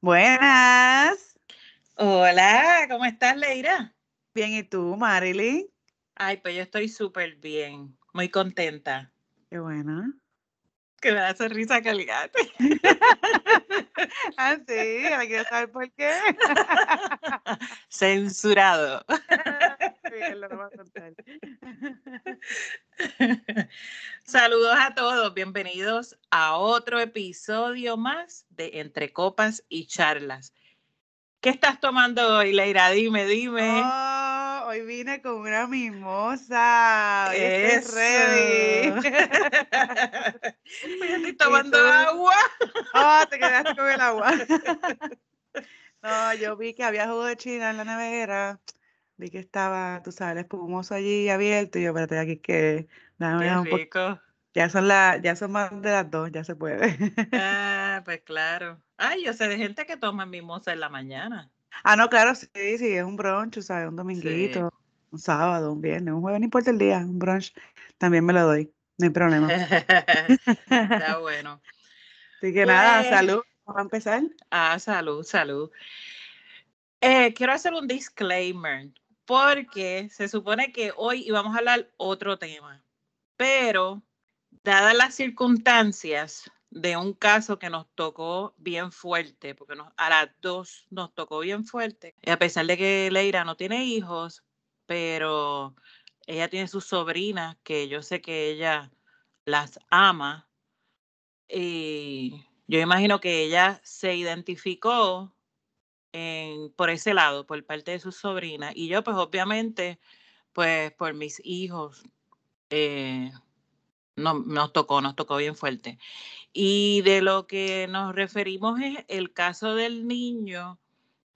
Buenas. Hola, ¿cómo estás, Leira? Bien, ¿y tú, Marilyn? Ay, pues yo estoy súper bien, muy contenta. Qué buena. Que me da sonrisa que el gato. ah, sí, ahora quiero saber por qué. Censurado. sí, lo va a contar. Saludos a todos, bienvenidos a otro episodio más de Entre Copas y Charlas. ¿Qué estás tomando hoy, Leira? Dime, dime. Oh, hoy vine con una mimosa. Hoy estoy Eso. ready. Pues yo estoy tomando agua. Oh, te quedaste con el agua. no, yo vi que había jugo de China en la nevera. Vi que estaba, tú sabes, el espumoso allí abierto. Y yo, espérate, aquí que. dejar un. Ya son las, ya son más de las dos, ya se puede. Ah, pues claro. Ay, yo sé de gente que toma mimosa en la mañana. Ah, no, claro, sí, sí, es un brunch, ¿sabes? Un dominguito, un sábado, un viernes, un jueves, no importa el día, un brunch, también me lo doy, no hay problema. Está bueno. Así que nada, Pues- salud, vamos a empezar. Ah, salud, salud. Eh, quiero hacer un disclaimer porque se supone que hoy íbamos a hablar otro tema, pero dadas las circunstancias de un caso que nos tocó bien fuerte, porque nos- a las dos nos tocó bien fuerte, y a pesar de que Leira no tiene hijos, pero ella tiene sus sobrinas que yo sé que ella las ama, y yo imagino que ella se identificó en, por ese lado, por parte de sus sobrinas. Y yo, pues obviamente, pues por mis hijos, eh, no, nos tocó, nos tocó bien fuerte. Y de lo que nos referimos es el caso del niño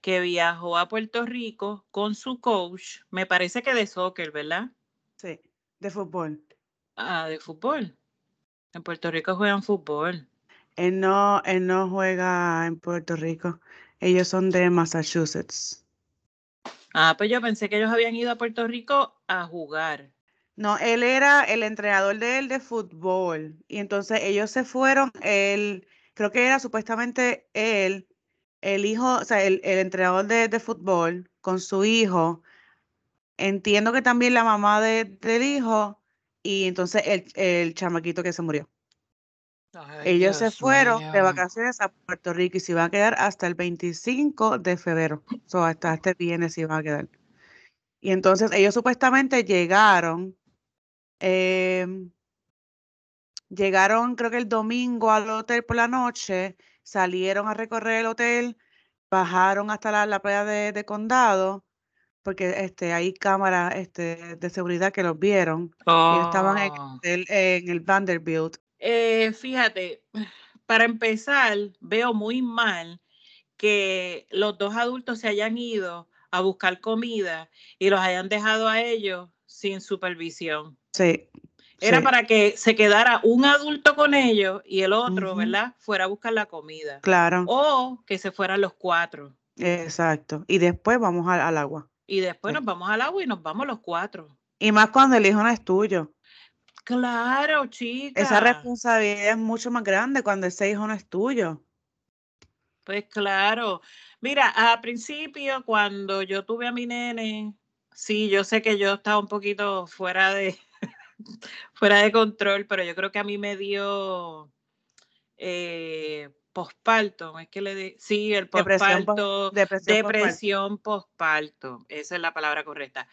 que viajó a Puerto Rico con su coach, me parece que de soccer, ¿verdad? Sí, de fútbol. Ah, de fútbol. En Puerto Rico juegan fútbol. Él no, él no juega en Puerto Rico, ellos son de Massachusetts. Ah, pues yo pensé que ellos habían ido a Puerto Rico a jugar. No, él era el entrenador de él de fútbol. Y entonces ellos se fueron, él, creo que era supuestamente él, el hijo, o sea, el, el entrenador de, de fútbol con su hijo. Entiendo que también la mamá de- del hijo y entonces el, el chamaquito que se murió. Ay, Ellos se fueron de vacaciones a Puerto Rico y se iban a quedar hasta el 25 de febrero. O sea, hasta este viernes se iban a quedar. Y entonces ellos supuestamente llegaron, em, llegaron creo que el domingo al hotel por la noche, salieron a recorrer el hotel, bajaron hasta la, la playa de, de Condado, porque este, hay cámaras este, de seguridad que los vieron. Ellos estaban en Oh. el, en el Vanderbilt. Eh, fíjate, para empezar, veo muy mal que los dos adultos se hayan ido a buscar comida y los hayan dejado a ellos sin supervisión. Sí. Era sí. para que se quedara un adulto con ellos y el otro. ¿verdad? Fuera a buscar la comida. Claro, O que se fueran los cuatro. exacto. Y después vamos al, al agua. Y después Sí. nos vamos al agua y nos vamos los cuatro. Y más cuando el hijo no es tuyo. Claro, chica. Esa responsabilidad es mucho más grande cuando ese hijo no es tuyo. Pues claro. Mira, a principio, cuando yo tuve a mi nene, sí, yo sé que yo estaba un poquito fuera de, fuera de control, pero yo creo que a mí me dio eh, posparto, es que le di, sí, el posparto, depresión posparto, esa es la palabra correcta.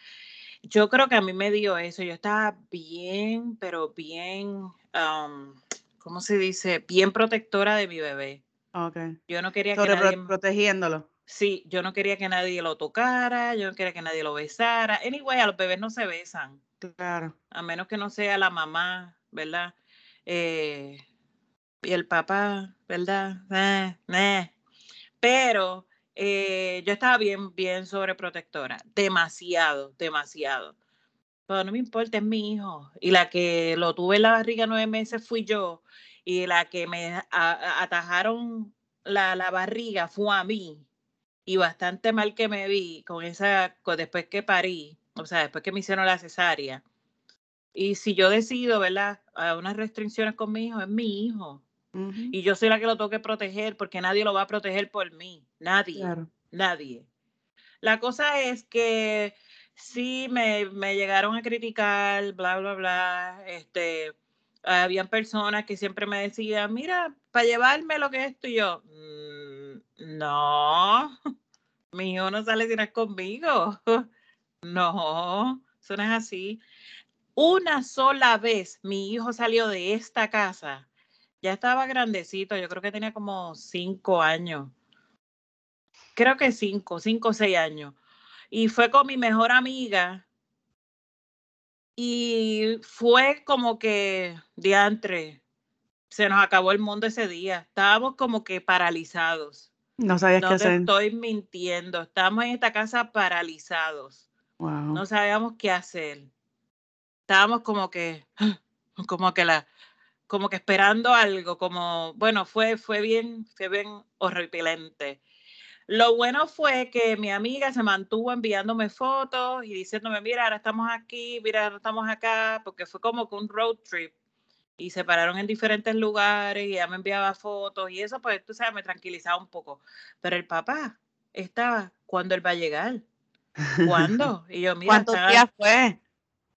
Yo creo que a mí me dio eso, yo estaba bien, pero bien, um, ¿cómo se dice? Bien protectora de mi bebé. Ok. Yo no quería que nadie... pro- protegiéndolo. Sí, yo no quería que nadie lo tocara, yo no quería que nadie lo besara. Anyway, a los bebés no se besan, Claro. a menos que no sea la mamá, ¿verdad? Eh, y el papá, ¿verdad? Eh, eh. Pero yo estaba bien, bien sobreprotectora, demasiado, demasiado. Pero no me importa, es mi hijo. Y la que lo tuve en la barriga nueve meses fui yo. y la que me atajaron la, la, barriga fue a mí y bastante mal que me vi con esa, después que parí, o sea, después que me hicieron la cesárea. Y si yo decido, ¿verdad? A unas restricciones con mi hijo, es mi hijo. Y yo soy la que lo tengo que proteger porque nadie lo va a proteger por mí. Nadie. Nadie. La cosa es que sí me, me, llegaron a criticar, bla, bla, bla. Este, habían personas que siempre me decían, mira, para llevarme lo que es esto, y yo, mm, no, mi hijo no sale si no es conmigo. no, eso no es así. Una sola vez mi hijo salió de esta casa ya estaba grandecito, yo creo que tenía como cinco años. Creo que cinco, cinco o seis años. Y fue con mi mejor amiga. Y fue como que, diantre, se nos acabó el mundo ese día. Estábamos como que paralizados. No sabías qué hacer. estoy mintiendo. Estábamos en esta casa paralizados. No sabíamos qué hacer. Estábamos como que, como que la, como que esperando algo, como, bueno, fue, fue bien, fue bien horripilante. Lo bueno fue que mi amiga se mantuvo enviándome fotos y diciéndome, mira, ahora estamos aquí, mira, ahora estamos acá, porque fue como que un road trip y se pararon en diferentes lugares y ella me enviaba fotos y eso, pues tú sabes, me tranquilizaba un poco. Pero el papá estaba, ¿cuándo él va a llegar? ¿Cuándo? Y yo, mira, ¿cuántos días fue?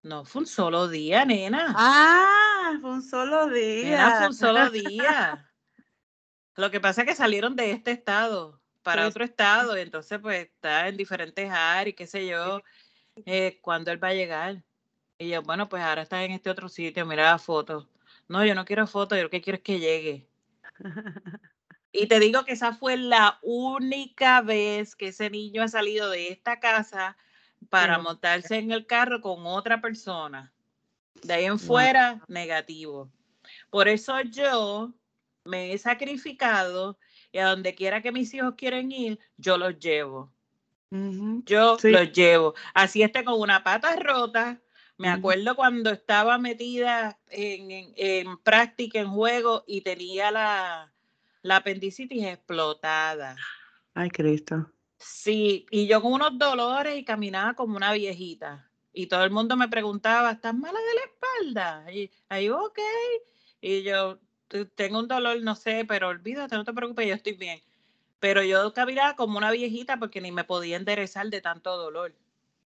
No, fue un solo día, nena. Ah, fue un solo día. fue un solo día. Lo que pasa es que salieron de este estado para otro estado, y entonces pues está en diferentes áreas, qué sé yo, eh, cuándo él va a llegar. Y yo, bueno, pues ahora está en este otro sitio, mira la foto. No, yo no quiero foto, yo lo que quiero es que llegue. y te digo que esa fue la única vez que ese niño ha salido de esta casa para montarse en el carro con otra persona. De ahí en fuera, negativo. Por eso yo me he sacrificado y a donde quiera que mis hijos quieren ir, yo los llevo. Yo los llevo. Así esté con una pata rota. Me acuerdo cuando estaba metida en, en, práctica, en juego, y tenía la, la apendicitis explotada. Ay, Cristo. Sí, y yo con unos dolores y caminaba como una viejita. Y todo el mundo me preguntaba, ¿estás mala de la espalda? Y ahí, ok. Y yo, tengo un dolor, no sé, pero olvídate, no te preocupes, yo estoy bien. Pero yo caminaba como una viejita porque ni me podía enderezar de tanto dolor.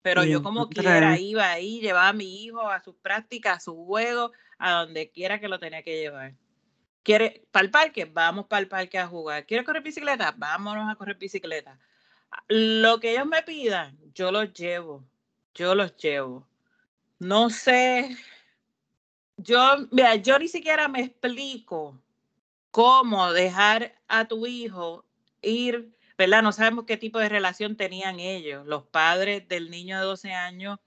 Pero yo como quiera iba ahí, llevaba a mi hijo a sus prácticas, a sus juegos, a donde quiera que lo tenía que llevar. ¿Quiere para el parque? Vamos para el parque a jugar. ¿Quiere correr bicicleta? Vámonos a correr bicicleta lo que ellos me pidan, yo los llevo, yo los llevo. No sé, yo, mira, yo ni siquiera me explico cómo dejar a tu hijo ir, ¿verdad? No sabemos qué tipo de relación tenían ellos, los padres del niño de 12 años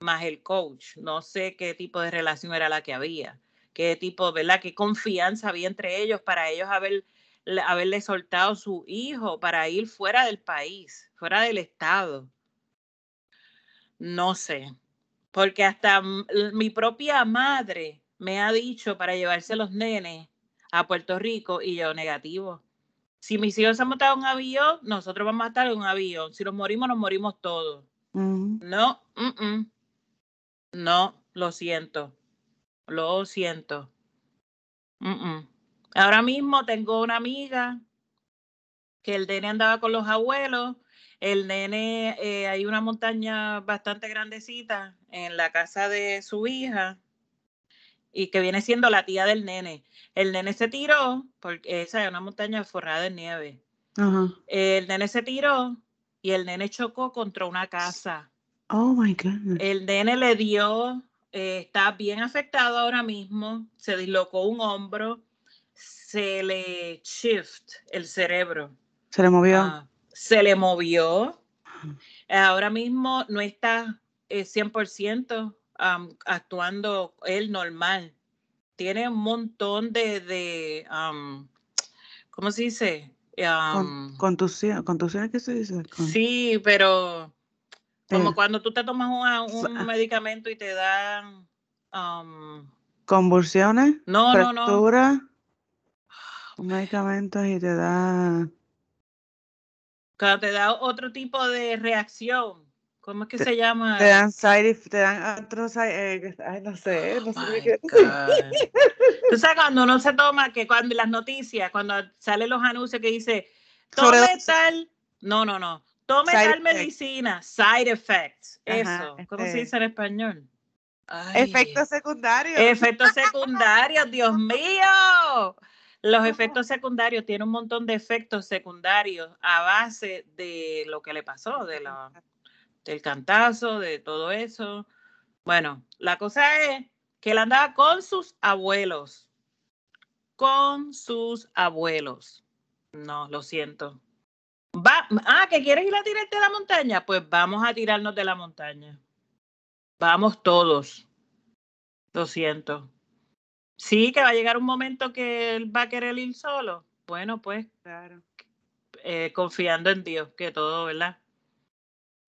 más el coach. No sé qué tipo de relación era la que había, qué tipo, ¿verdad? Qué confianza había entre ellos para ellos haber haberle soltado su hijo para ir fuera del país, fuera del estado. No sé, porque hasta mi propia madre me ha dicho para llevarse los nenes a Puerto Rico y yo negativo. Si mis hijos se han montado en un avión, nosotros vamos a estar en un avión. Si nos morimos, nos morimos todos. No, no, lo siento. Lo siento. Ahora mismo tengo una amiga que el nene andaba con los abuelos. El nene, eh, hay una montaña bastante grandecita en la casa de su hija y que viene siendo la tía del nene. El nene se tiró, porque esa es una montaña forrada de nieve. El nene se tiró y el nene chocó contra una casa. Oh my God. El nene le dio, eh, está bien afectado ahora mismo, se dislocó un hombro se le shift el cerebro. Se le movió. Ah, se le movió. Ahora mismo no está 100% eh, actuando él normal. Tiene un montón de, de ¿cómo se dice? contusión, contusión, ¿qué se dice? Sí, pero como cuando tú te tomas un, medicamento y te dan convulsiones, no, no, no, Medicamentos y te da. Cuando te da otro tipo de reacción. ¿Cómo es que Te- se llama? Te dan side, te dan otros, side- eh, ay, no sé, no sé Oh qué-. Tú sabes cuando uno se toma, que cuando las noticias, cuando salen los anuncios que dice, tome tal, no, no, no, tome Side tal medicina, side effects, Ajá, eso, ¿cómo se este- dice en español? Efectos secundarios. efectos secundarios, Dios mío. Los efectos secundarios, tiene un montón de efectos secundarios a base de lo que le pasó, de la, del cantazo, de todo eso. Bueno, la cosa es que él andaba con sus abuelos. Con sus abuelos. No, lo siento. Va, ah, que quieres ir a tirarte de la montaña, pues vamos a tirarnos de la montaña. Vamos todos. Lo siento. Sí, que va a llegar un momento que él va a querer ir solo. Bueno, pues Claro. eh, confiando en Dios, que todo, ¿verdad?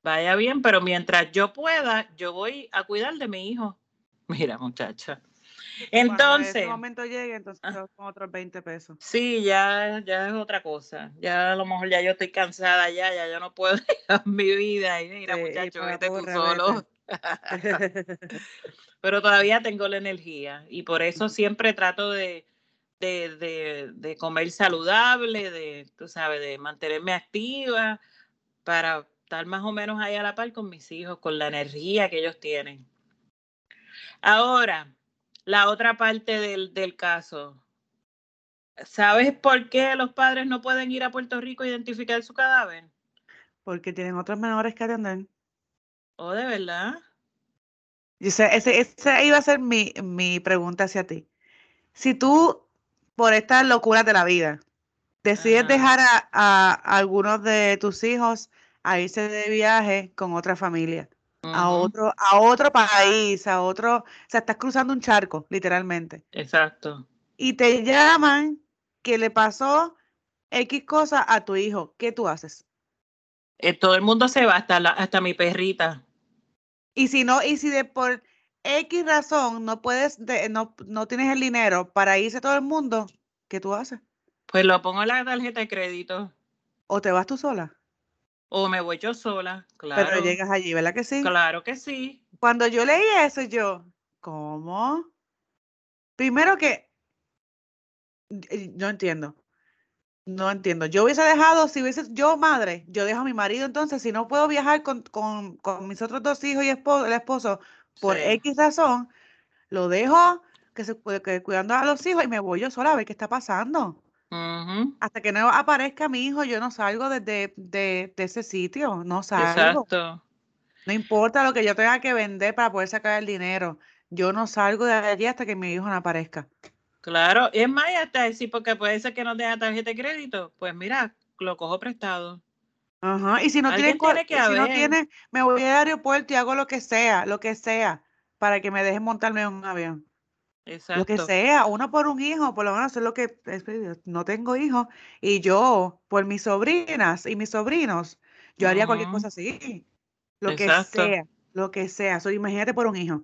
Vaya bien, pero mientras yo pueda, yo voy a cuidar de mi hijo. Mira, muchacha. Cuando Entonces, ese momento llegue, entonces Ah. son otros 20 pesos. sí, ya, ya es otra cosa. Ya a lo mejor ya yo estoy cansada ya, ya yo no puedo dejar mi vida. Y mira, Sí, muchacho, vete tú solo. pero todavía tengo la energía y por eso siempre trato de, de, de, de comer saludable, de, tú sabes, de mantenerme activa para estar más o menos ahí a la par con mis hijos, con la energía que ellos tienen. Ahora, la otra parte del, del caso. ¿Sabes por qué los padres no pueden ir a Puerto Rico a identificar su cadáver? Porque tienen otros menores que atender. ¿O de verdad? Y ese, ese, esa iba a ser mi, mi pregunta hacia ti. Si tú, por estas locuras de la vida, decides Ajá. dejar a, a algunos de tus hijos a irse de viaje con otra familia, a otro, a otro país, a otro, o sea, estás cruzando un charco, literalmente. Exacto. Y te llaman que le pasó X cosa a tu hijo. ¿Qué tú haces? Eh, todo el mundo se va, hasta, la, hasta mi perrita. Y si no, y si de por X razón no puedes, de- no, no tienes el dinero para irse todo el mundo, ¿qué tú haces? Pues lo pongo en la tarjeta de crédito. O te vas tú sola, O me voy yo sola. Claro. pero llegas allí, ¿verdad que sí? Claro que sí. Cuando yo leí eso, yo, ¿cómo? Primero que, no entiendo. No entiendo. Yo hubiese dejado, si hubiese yo madre, yo dejo a mi marido entonces, si no puedo viajar con, con, con mis otros dos hijos y esposo, el esposo por Sí. X razón, lo dejo que se que cuidando a los hijos y me voy yo sola a ver qué está pasando. Hasta que no aparezca mi hijo, yo no salgo desde de, de ese sitio, no salgo. Exacto. No importa lo que yo tenga que vender para poder sacar el dinero. Yo no salgo de allí hasta que mi hijo no aparezca. Claro. Es más, hasta decir, porque puede ser que no tenga tarjeta de crédito. Pues mira, lo cojo prestado. Ajá. Y si no tienes, tiene que no tienes, me voy al aeropuerto y hago lo que sea, lo que sea, para que me dejen montarme en un avión. Lo que sea, uno por un hijo, por lo menos es lo que es que yo no tengo hijos y yo por mis sobrinas y mis sobrinos, yo haría cualquier cosa así, lo que sea, lo que sea. So, imagínate por un hijo.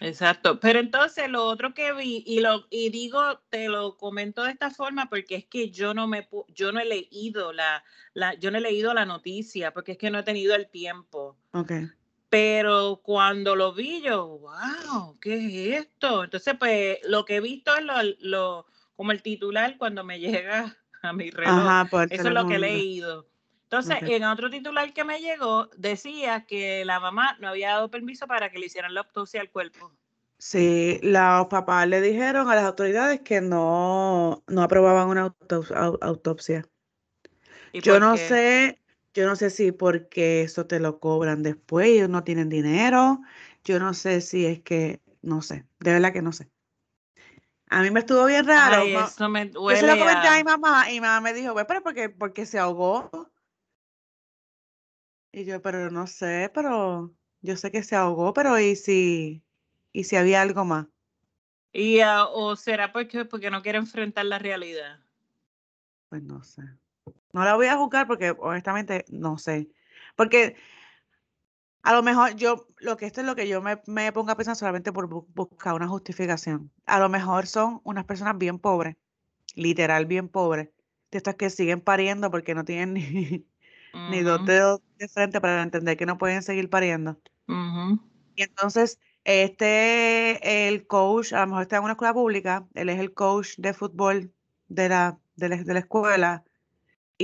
Exacto. Pero entonces lo otro que vi, y lo, y digo, te lo comento de esta forma, porque es que yo no me yo no he leído la, la, yo no he leído la noticia, porque es que no he tenido el tiempo. Okay. Pero cuando lo vi, yo, wow, ¿qué es esto? Entonces, pues, lo que he visto es lo, lo, como el titular cuando me llega a mi reloj. Ajá, Eso es lo que he leído. Entonces, Ok. en otro titular que me llegó, decía que la mamá no había dado permiso para que le hicieran la autopsia al cuerpo. Sí, los papás le dijeron a las autoridades que no, no aprobaban una auto- au- autopsia. ¿Y Yo no qué? sé, yo no sé si porque eso te lo cobran después, ellos no tienen dinero. Yo no sé si es que, no sé, de verdad que no sé. A mí me estuvo bien raro. Ay, eso me Yo se lo comenté a mi a... mamá y mi mamá me dijo, "Pues, pero porque, porque se ahogó. Y yo, pero no sé, pero yo sé que se ahogó, pero ¿y si, y si había algo más? Y, ah, ¿O será porque, porque no quiere enfrentar la realidad? Pues no sé. No la voy a juzgar porque honestamente no sé. Porque a lo mejor yo, lo que esto es lo que yo me, me pongo a pensar solamente por bu- buscar una justificación. A lo mejor son unas personas bien pobres literal bien pobres, de estas que siguen pariendo porque no tienen ni, ni dos dedos de frente para entender que no pueden seguir pariendo. Y entonces, este, el coach, a lo mejor está en una escuela pública, él es el coach de fútbol de la, de la, escuela,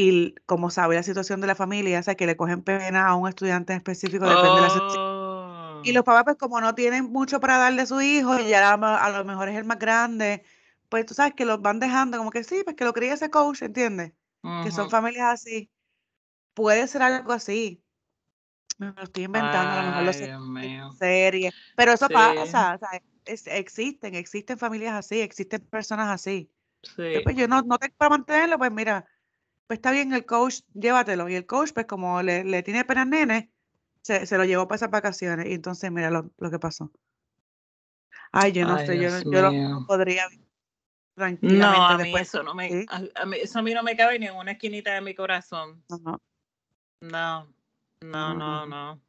y como sabe la situación de la familia, o sea, que le cogen pena a un estudiante en específico, depende de la situación. Y los oh. papás, pues como no tienen mucho para darle a su hijo, y ya a, lo mejor es el más grande, pues tú sabes que los van dejando como que sí, pues que lo cría ese coach, ¿entiendes? Que son familias así. Puede ser algo así. Me lo estoy inventando, a lo mejor lo sé serie. Pero eso pasa, o sea, existen, existen familias así, existen personas así. Sí. Pues yo no, no tengo para mantenerlo, pues mira, pues está bien el coach, llévatelo. Y el coach, pues como le, le tiene pena al nene, se, se, lo llevó para esas vacaciones. Y entonces mira lo, lo que pasó. Ay, yo no sé, yo, yo no podría tranquilamente. No, a mí eso no me, a, mí, eso a mí no me cabe ni en una esquinita de mi corazón. No, no, no, no.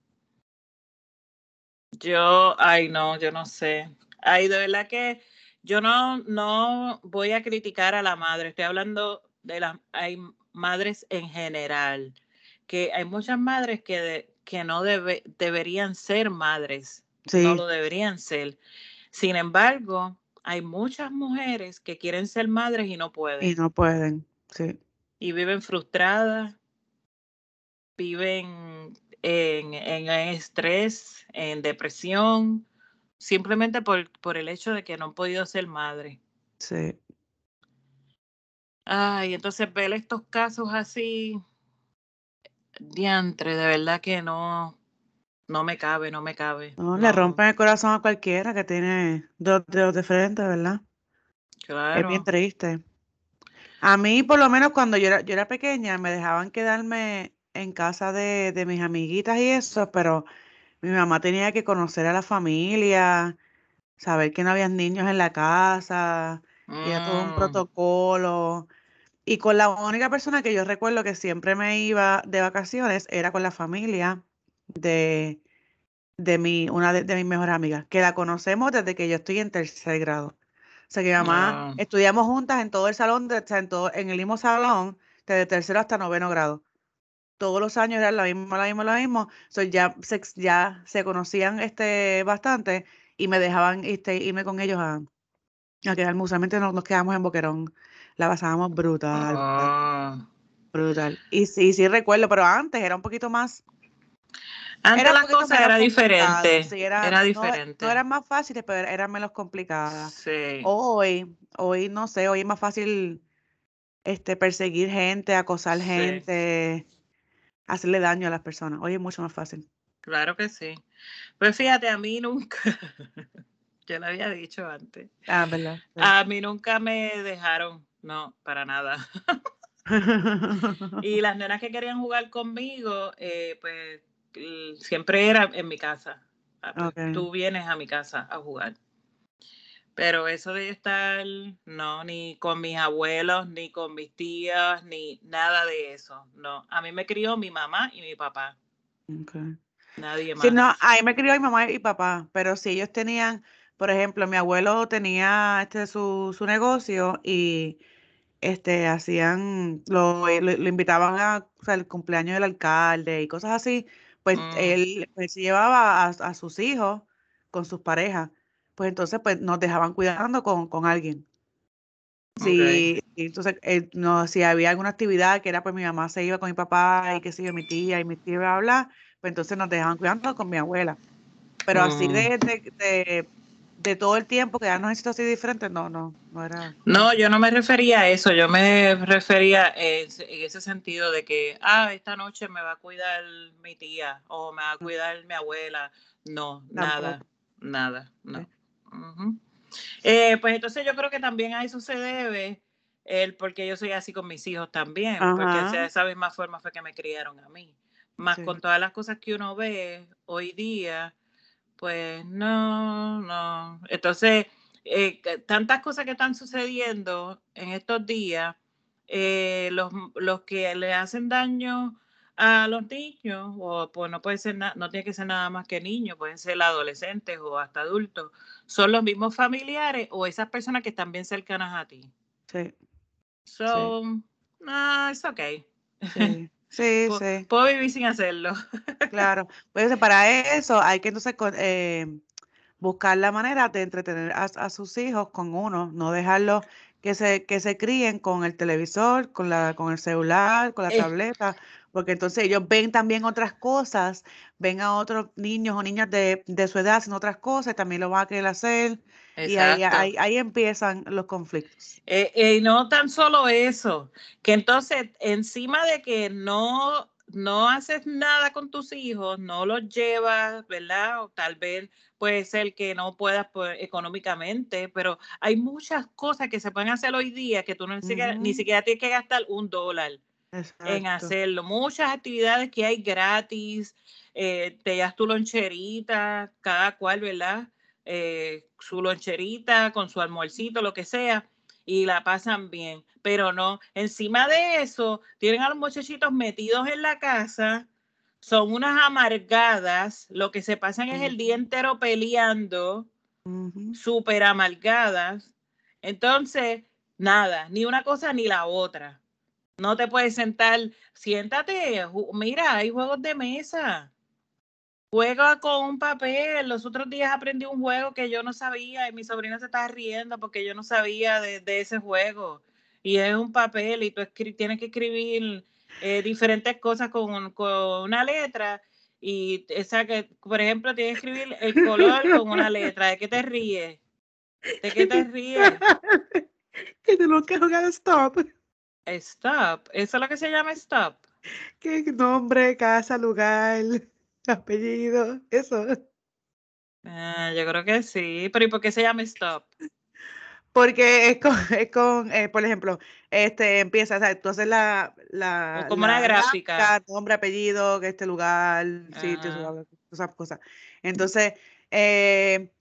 Yo, ay, no, yo no sé. Ay, de verdad que yo no, no voy a criticar a la madre. Estoy hablando de las, hay madres en general, que hay muchas madres que, que no debe, deberían ser madres. No lo deberían ser. Sin embargo, hay muchas mujeres que quieren ser madres y no pueden. Y no pueden, sí. Y viven frustradas, viven en, estrés, en depresión, simplemente por, por el hecho de que no han podido ser madre. Sí. Ay, entonces ver estos casos así, diantre, de verdad que no, no me cabe, no me cabe. No, le rompen el corazón a cualquiera que tiene dos dedos de frente, ¿verdad? Claro. Es bien triste. A mí, por lo menos cuando yo era, yo era pequeña, me dejaban quedarme en casa de, de mis amiguitas y eso, pero mi mamá tenía que conocer a la familia, saber que no había niños en la casa, y todo un mm. protocolo. Y con la única persona que yo recuerdo que siempre me iba de vacaciones era con la familia de, de mi, una de, mis mejores amigas, que la conocemos desde que yo estoy en tercer grado. O sea que mi mamá, estudiamos juntas en todo el salón, de, en, todo, en el mismo salón, desde tercero hasta noveno grado. Todos los años era lo mismo, lo mismo, lo mismo. So, ya, se, ya se conocían este, bastante y me dejaban este, irme con ellos a, a quedarme. Usualmente nos, nos quedamos en Boquerón. La pasábamos brutal. Ah. Brutal. Y sí, sí recuerdo, pero antes era un poquito más antes era las cosas era diferente. era, diferente. No, eran más fáciles, pero eran menos complicadas. Sí. Hoy, hoy no sé, hoy es más fácil este perseguir gente, acosar gente, hacerle daño a las personas. Hoy es mucho más fácil. Claro que sí. Pues fíjate, a mí nunca, yo lo había dicho antes. Ah, ¿verdad? A mí nunca me dejaron, no, para nada. y las nenas que querían jugar conmigo, eh, pues siempre era en mi casa. Ah, pues, tú vienes a mi casa a jugar. Pero eso de estar, no, ni con mis abuelos, ni con mis tías, ni nada de eso. No, a mí me crió mi mamá y mi papá. Nadie más. Sí, no, a mí me crió mi mamá y papá, pero si ellos tenían, por ejemplo, mi abuelo tenía este su, su negocio y este hacían, lo, lo, invitaban a el cumpleaños del alcalde y cosas así pues mm. él, pues, se llevaba a, sus hijos con sus parejas, pues entonces pues nos dejaban cuidando con, con alguien. Sí, entonces eh, no, si había alguna actividad que era pues mi mamá se iba con mi papá y que sé yo, mi tía y mi tía iba a hablar, pues entonces nos dejaban cuidando con mi abuela. Pero así mm. de, de, de todo el tiempo quedarnos en situaciones diferentes, no, no, no era. No, yo no me refería a eso, yo me refería en, ese sentido de que, ah, esta noche me va a cuidar mi tía o me va a cuidar mi abuela. No, nada, nada, no. Eh, pues entonces yo creo que también a eso se debe el porque yo soy así con mis hijos también, porque de esa misma forma fue que me criaron a mí. Más con todas las cosas que uno ve hoy día, pues no. Entonces, eh, tantas cosas que están sucediendo en estos días, eh, los, los, que le hacen daño a los niños, o pues no puede ser no tiene que ser nada más que niños, pueden ser adolescentes o hasta adultos, son los mismos familiares o esas personas que están bien cercanas a ti. Sí. So, no, es ok. Sí, sí, sí. Puedo vivir sin hacerlo. Claro. Pues para eso hay que entonces eh, buscar la manera de entretener a, sus hijos con uno, no dejarlos que se, que se críen con el televisor, con, la, con el celular, con la eh. tableta, porque entonces ellos ven también otras cosas, ven a otros niños o niñas de, su edad haciendo otras cosas, también lo van a querer hacer. Y ahí, ahí, empiezan los conflictos. Eh, eh, y no tan solo eso, que entonces encima de que no, no haces nada con tus hijos, no los llevas, ¿verdad? O tal vez puede ser que no puedas pues, económicamente, pero hay muchas cosas que se pueden hacer hoy día que tú no, ni, siquiera, ni siquiera tienes que gastar un dólar en hacerlo. Muchas actividades que hay gratis, eh, te das tu loncherita, cada cual, ¿verdad? Eh, su loncherita con su almuercito, lo que sea, y la pasan bien. Pero no, encima de eso, tienen a los muchachitos metidos en la casa, son unas amargadas, lo que se pasan es el día entero peleando, súper amargadas. Entonces, nada, ni una cosa ni la otra. No te puedes sentar, siéntate, mira, hay juegos de mesa. Juega con un papel. Los otros días aprendí un juego que yo no sabía y mi sobrina se estaba riendo porque yo no sabía de, ese juego. Y es un papel y tú tienes que escribir eh, diferentes cosas con, con, una letra. Y esa que, por ejemplo, tienes que escribir el color con una letra. ¿De qué te ríes? ¿De qué te ríes? que tengo que jugar stop. Stop. ¿Eso es lo que se llama stop? ¿Qué nombre, casa, lugar, apellido? Eso. Ah, yo creo que sí. Pero ¿y por qué se llama stop? Porque es con, es con eh, por ejemplo, este empieza, o sea, tú haces la, la como una gráfica. nombre, apellido, este lugar, sitio, ah. esas cosas. Entonces, eh,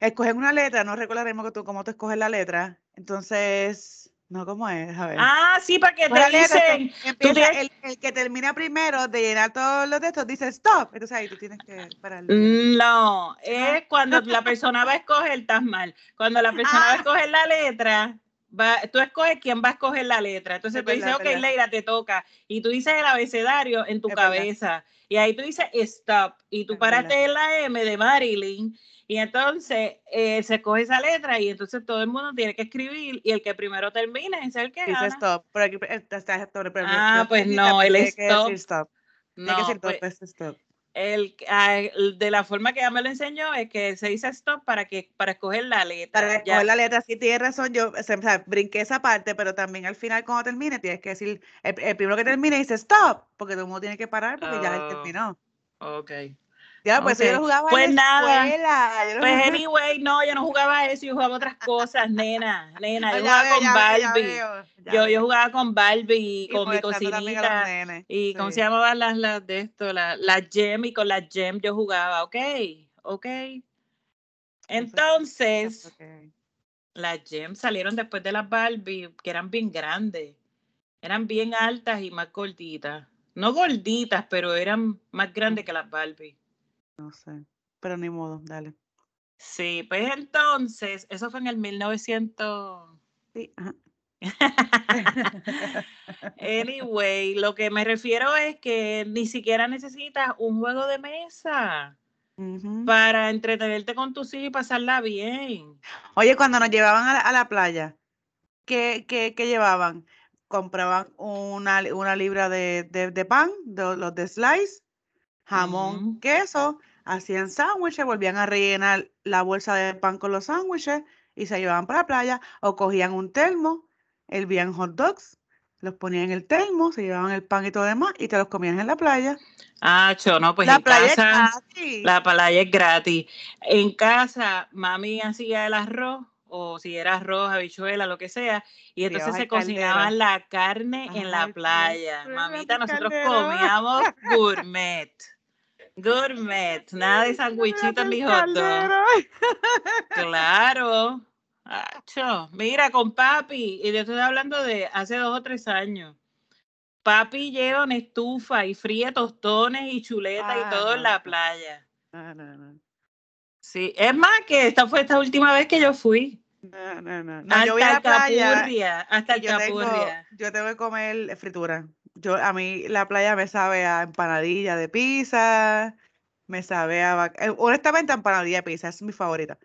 escogen una letra, no recordaremos que tú, cómo tú escoges la letra. Entonces, no, ¿cómo es? A ver. Ah, sí, para que te dicen. el, el, que termina primero de llenar todos los textos dice stop. Entonces ahí tú tienes que parar. No, es cuando la persona va a escoger, estás mal. Cuando la persona va a ah. escoger la letra, va, tú escoges quién va a escoger la letra. Entonces tú dices, ok, Leira, te toca. Y tú dices el abecedario en tu cabeza. Y ahí tú dices stop. Y tú paraste en la M de Marilyn y entonces eh, se coge esa letra y entonces todo el mundo tiene que escribir y el que primero termine es el que Dice stop. Pero aquí está, ah, pues no, el stop. stop. No, que pues, stop. Ah, el, de la forma que ella me lo enseñó es que se dice stop para que para escoger la letra. Para escoger la letra, sí tienes razón, yo o sea, brinqué esa parte, pero también al final cuando termine tienes que decir, el, primero que termine dice stop, porque todo el mundo tiene que parar porque ya oh, terminó. Ok. Ya, pues yo jugaba pues en nada. escuela. pues anyway, no, yo no jugaba eso, yo jugaba otras cosas, nena, nena, yo jugaba con Barbie. yo, yo jugaba con Barbie y con mi cocinita. Y cómo se llamaban las, las de esto, las la gem y con las gem yo jugaba, ok, ok. Entonces, las gem salieron después de las Barbie, que eran bien grandes. Eran bien altas y más gorditas. No gorditas, pero eran más grandes que las Barbie. No sé, pero ni modo, dale. Sí, pues entonces, eso fue en el 1900. Sí, anyway, lo que me refiero es que ni siquiera necesitas un juego de mesa para entretenerte con tus hijos y pasarla bien. Oye, cuando nos llevaban a la, playa, ¿qué, qué, qué llevaban? Compraban una, una libra de, de, pan, de, los de slice, jamón, queso, hacían sándwiches, volvían a rellenar la bolsa de pan con los sándwiches y se llevaban para la playa o cogían un termo, hervían hot dogs, los ponían en el termo, se llevaban el pan y todo demás y te los comían en la playa. Ah, cho, no, pues la en playa casa es la playa es gratis. En casa, mami hacía el arroz o si era arroz, habichuela, lo que sea, y entonces se cocinaba la carne en la playa. Mamita, nosotros comíamos gourmet. Gourmet, nada de sandwichitos ni hot Claro. Mira, con papi, y yo estoy hablando de hace dos o tres años. Papi lleva una estufa y fríe tostones y chuletas y ah, todo en la playa. Sí, es más que esta fue esta última vez que yo fui. No, no, no. no hasta yo voy a la el playa. capurria, hasta el yo tengo, yo tengo que comer fritura. Yo, a mí la playa me sabe a empanadilla de pizza, me sabe a... eh, Honestamente, empanadilla de pizza es mi favorita.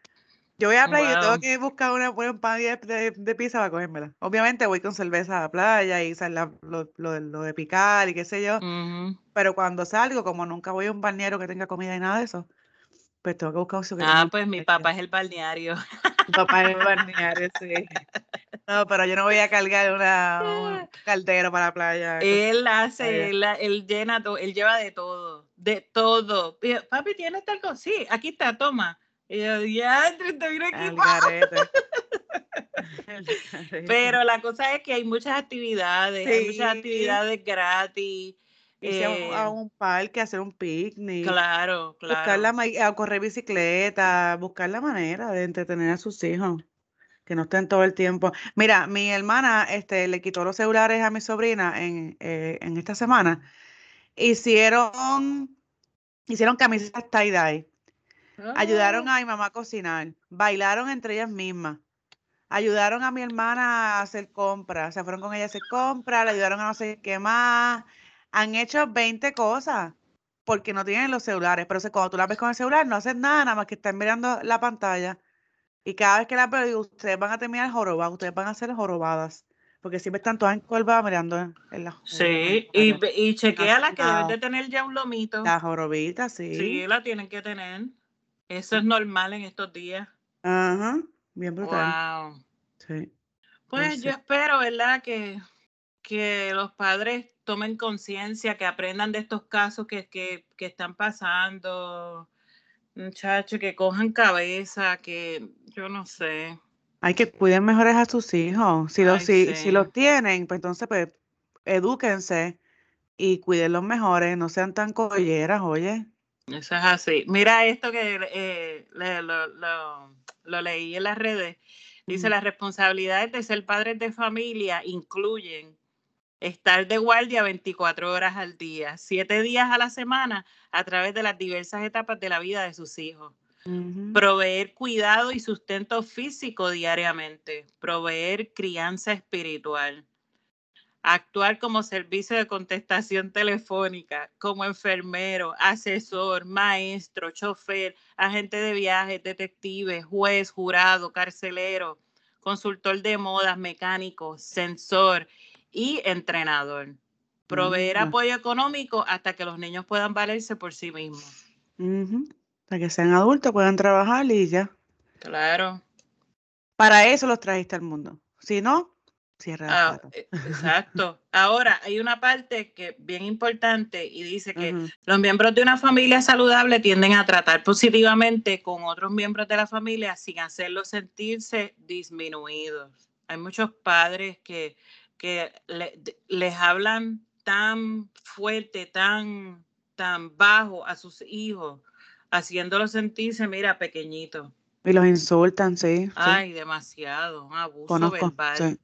Yo voy a la playa y yo tengo que buscar una buena empanadilla de, de pizza para comérmela. Obviamente voy con cerveza a la playa y la- lo, lo de- lo de picar y qué sé yo. Pero cuando salgo, como nunca voy a un balneario que tenga comida y nada de eso, pues tengo que buscar un Ah, pues mi papá es el balneario. Papá es balneario, sí. No, pero yo no voy a cargar una, un caldero para la playa. Él hace, él, él llena todo, él lleva de todo, de todo. Yo, Papi, ¿tienes tal cosa? Sí, aquí está, toma. Y yo, ya, te vino. Pero la cosa es que hay muchas actividades, hay muchas Sí. actividades gratis. Irse a un, a eh, un parque, a hacer un picnic, claro, buscar claro. la, ma- a correr bicicleta, buscar la manera de entretener a sus hijos, que no estén todo el tiempo. Mira, mi hermana este, le quitó los celulares a mi sobrina en, eh, en esta semana. Hicieron, hicieron camisetas tie-dye. Ayudaron Ah, a mi mamá a cocinar, bailaron entre ellas mismas, ayudaron a mi hermana a hacer compras, se fueron con ella a hacer compras, le ayudaron a no sé qué más, han hecho 20 cosas porque no tienen los celulares, pero se- cuando tú la ves con el celular no hacen nada, nada más que están mirando la pantalla y cada vez que la veo digo, ustedes van a terminar jorobadas, ustedes van a ser jorobadas, porque siempre están todas encorvadas mirando en, en la, en la Sí, y, y chequea las que deben de Wow. tener ya un lomito. Las jorobitas, Sí, sí. la tienen que tener. Eso es normal en estos días. Ajá, bien brutal. Wow. Sí. Pues yo Entonces, espero, ¿verdad? Que, que los padres tomen conciencia, que aprendan de estos casos que, que, que están pasando, muchachos, que cojan cabeza, que yo no sé. hay que cuiden mejores a sus hijos. Si los, Ay, si, si sí. los tienen, pues entonces pues edúquense y cuídenlos mejores, no sean tan colleras, oye. Eso es así. Mira esto que eh, le- lo, lo- lo leí en las redes. Dice, las responsabilidades de ser padres de familia incluyen estar de guardia 24 horas al día, 7 días a la semana, a través de las diversas etapas de la vida de sus hijos. Proveer cuidado y sustento físico diariamente. Proveer crianza espiritual. Actuar como servicio de contestación telefónica, como enfermero, asesor, maestro, chofer, agente de viajes, detective, juez, jurado, carcelero, consultor de modas, mecánico, sensor y entrenador. Proveer Anda. apoyo económico hasta que los niños puedan valerse por sí mismos. Para que sean adultos, puedan trabajar y ya. Claro. Para eso los trajiste al mundo. Si no, cierra la Ah, eh, exacto. Ahora, hay una parte que bien importante y dice que los miembros de una familia saludable tienden a tratar positivamente con otros miembros de la familia sin hacerlos sentirse disminuidos. Hay muchos padres que, que le- les hablan tan fuerte, tan, tan bajo a sus hijos, haciéndolos sentirse, mira, pequeñitos. Y los insultan, sí, sí. Ay, demasiado, un abuso Conozco, verbal. sí.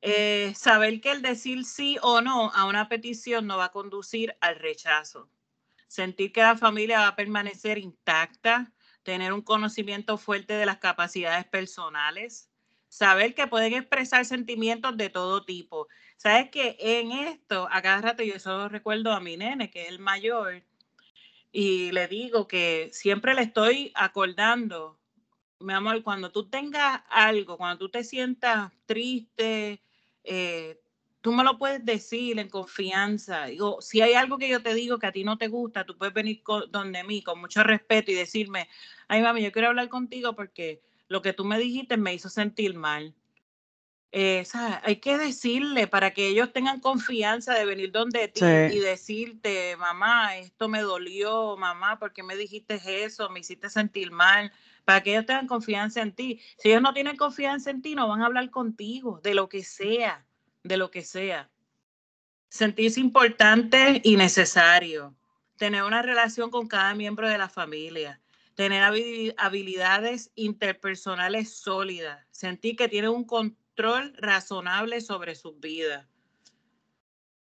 Eh, saber que el decir sí o no a una petición no va a conducir al rechazo. Sentir que la familia va a permanecer intacta, tener un conocimiento fuerte de las capacidades personales, saber que pueden expresar sentimientos de todo tipo. Sabes que en esto, a cada rato yo solo recuerdo a mi nene, que es el mayor, y le digo que siempre le estoy acordando, mi amor, cuando tú tengas algo, cuando tú te sientas triste, eh, tú me lo puedes decir en confianza. Digo, si hay algo que yo te digo que a ti no te gusta, tú puedes venir con, donde mí con mucho respeto y decirme, ay mami, yo quiero hablar contigo porque lo que tú me dijiste me hizo sentir mal. Eh, ¿sabes? Hay que decirle para que ellos tengan confianza de venir donde ti y Sí. decirte, mamá, esto me dolió, mamá, ¿por qué me dijiste eso? Me hiciste sentir mal, para que ellos tengan confianza en ti. Si ellos no tienen confianza en ti, no van a hablar contigo, de lo que sea, de lo que sea. Sentirse importante y necesario. Tener una relación con cada miembro de la familia. Tener habi- habilidades interpersonales sólidas. Sentir que tienen un control razonable sobre sus vidas.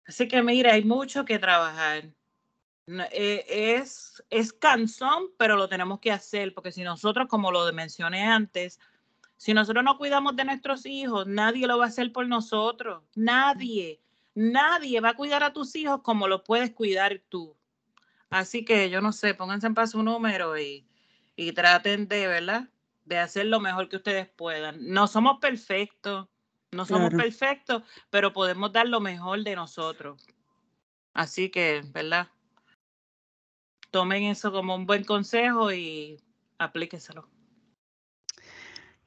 Así que mira, hay mucho que trabajar. eh, es, es cansón, pero lo tenemos que hacer, porque si nosotros, como lo mencioné antes, si nosotros no cuidamos de nuestros hijos, nadie lo va a hacer por nosotros. Nadie, nadie va a cuidar a tus hijos como lo puedes cuidar tú. Así que yo no sé, pónganse en paso un número y, y traten de, ¿verdad? De hacer lo mejor que ustedes puedan. No somos perfectos, no somos perfectos, pero podemos dar lo mejor de nosotros. Así que, ¿verdad? Tomen eso como un buen consejo y aplíqueselo.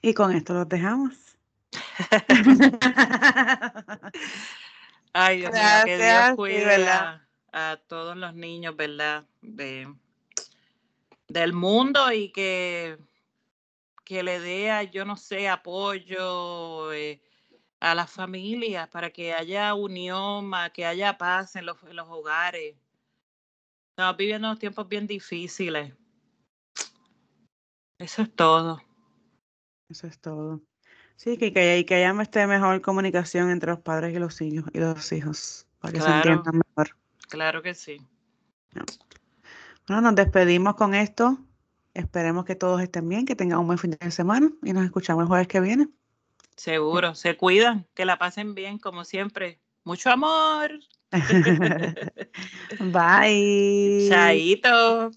Y con esto los dejamos. Ay, Dios mío, que Dios cuide a, todos los niños, ¿verdad? De, del mundo y que, que le dé, yo no sé, apoyo eh, a las familias para que haya unión, que haya paz en los, en los hogares. Estamos viviendo unos tiempos bien difíciles. Eso es todo. Eso es todo. Sí, que, que, que haya este mejor comunicación entre los padres y los hijos, y los hijos para que se entiendan mejor. Claro que sí. Bueno, nos despedimos con esto. Esperemos que todos estén bien, que tengan un buen fin de semana y nos escuchamos el jueves que viene. Seguro, se cuidan, que la pasen bien como siempre. Mucho amor. Bye. Chaito.